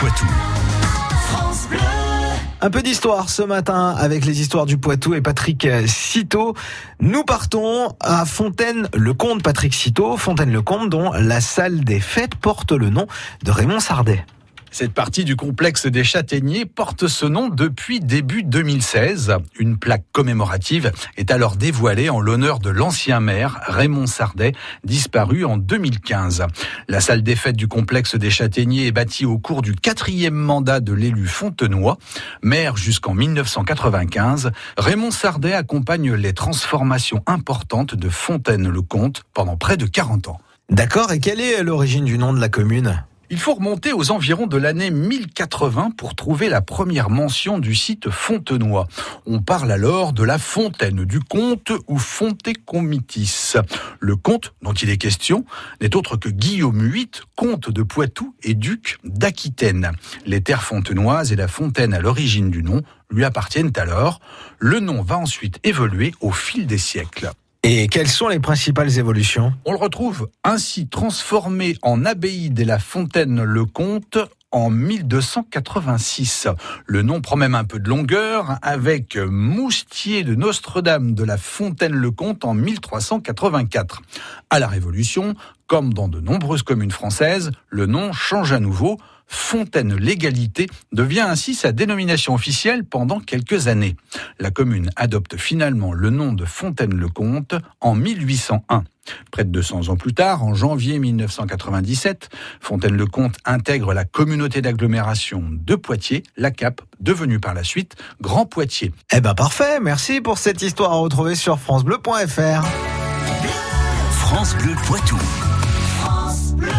Poitou. Un peu d'histoire ce matin avec les histoires du Poitou et Patrick Citeau. Nous partons à Fontaine-le-Comte, Patrick Citeau, Fontaine-le-Comte dont la salle des fêtes porte le nom de Raymond Sardet. Cette partie du complexe des Châtaigniers porte ce nom depuis début 2016. Une plaque commémorative est alors dévoilée en l'honneur de l'ancien maire Raymond Sardet, disparu en 2015. La salle des fêtes du complexe des Châtaigniers est bâtie au cours du quatrième mandat de l'élu Fontenoy. Maire jusqu'en 1995, Raymond Sardet accompagne les transformations importantes de Fontaine-le-Comte pendant près de 40 ans. D'accord, et quelle est l'origine du nom de la commune? Il faut remonter aux environs de l'année 1080 pour trouver la première mention du site Fontenoy. On parle alors de la fontaine du comte ou Fontecomitis. Le comte dont il est question n'est autre que Guillaume VIII, comte de Poitou et duc d'Aquitaine. Les terres fontenoises et la fontaine à l'origine du nom lui appartiennent alors. Le nom va ensuite évoluer au fil des siècles. Et quelles sont les principales évolutions? On le retrouve ainsi transformé en abbaye de la Fontaine-le-Comte en 1286. Le nom prend même un peu de longueur avec Moustier de Notre-Dame de la Fontaine-le-Comte en 1384. À la Révolution, comme dans de nombreuses communes françaises, le nom change à nouveau. Fontaine Légalité devient ainsi sa dénomination officielle pendant quelques années. La commune adopte finalement le nom de Fontaine-le-Comte en 1801. Près de 200 ans plus tard, en janvier 1997, Fontaine-le-Comte intègre la communauté d'agglomération de Poitiers, la CAP, devenue par la suite Grand Poitiers. Eh ben parfait, merci pour cette histoire à retrouver sur francebleu.fr. France Bleu Poitou.